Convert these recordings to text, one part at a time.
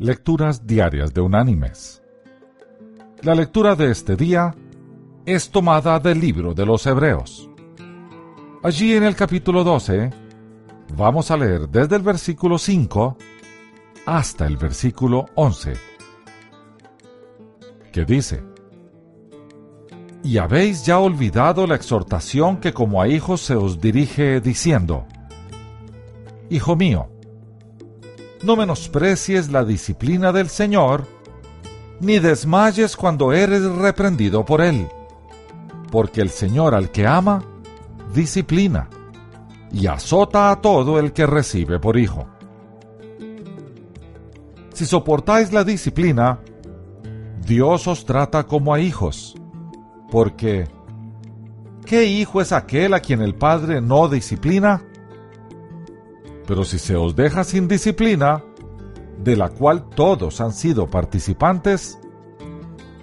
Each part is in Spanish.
Lecturas Diarias de Unánimes. La lectura de este día es tomada del libro de los Hebreos. Allí en el capítulo 12 vamos a leer desde el versículo 5 hasta el versículo 11, que dice, Y habéis ya olvidado la exhortación que como a hijos se os dirige diciendo, Hijo mío, no menosprecies la disciplina del Señor, ni desmayes cuando eres reprendido por Él, porque el Señor al que ama, disciplina, y azota a todo el que recibe por hijo. Si soportáis la disciplina, Dios os trata como a hijos, porque ¿qué hijo es aquel a quien el Padre no disciplina? Pero si se os deja sin disciplina, de la cual todos han sido participantes,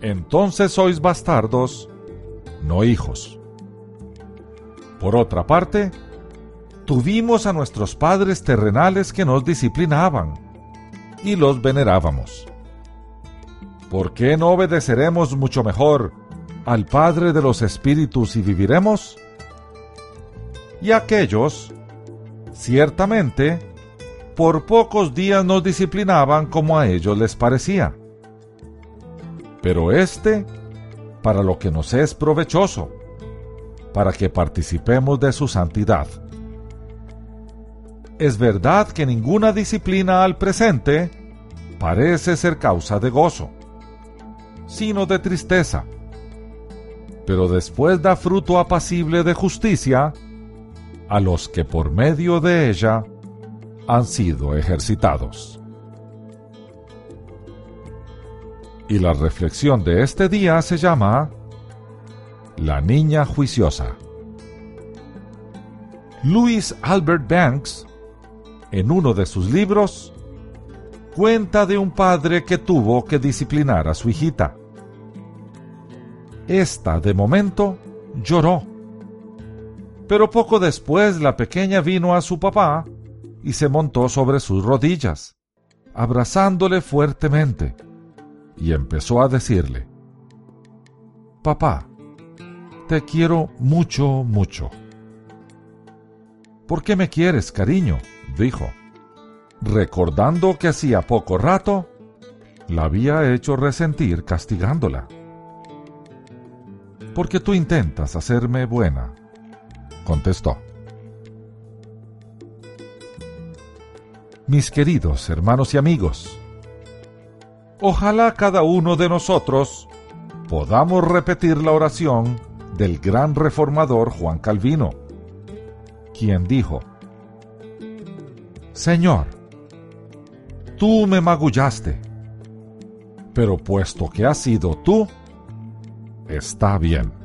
entonces sois bastardos, no hijos. Por otra parte, tuvimos a nuestros padres terrenales que nos disciplinaban y los venerábamos. ¿Por qué no obedeceremos mucho mejor al Padre de los Espíritus y viviremos? Y aquellos Ciertamente, por pocos días nos disciplinaban como a ellos les parecía. Pero este, para lo que nos es provechoso, para que participemos de su santidad. Es verdad que ninguna disciplina al presente parece ser causa de gozo, sino de tristeza, pero después da fruto apacible de justicia a los que por medio de ella han sido ejercitados. Y la reflexión de este día se llama La Niña Juiciosa. Louis Albert Banks, en uno de sus libros, cuenta de un padre que tuvo que disciplinar a su hijita. Esta, de momento, lloró pero poco después la pequeña vino a su papá y se montó sobre sus rodillas, abrazándole fuertemente, y empezó a decirle, Papá, te quiero mucho, mucho. ¿Por qué me quieres, cariño? dijo, recordando que hacía poco rato la había hecho resentir castigándola. Porque tú intentas hacerme buena, contestó. Mis queridos hermanos y amigos, ojalá cada uno de nosotros podamos repetir la oración del gran reformador Juan Calvino, quien dijo, Señor, tú me magullaste, pero puesto que has sido tú, está bien.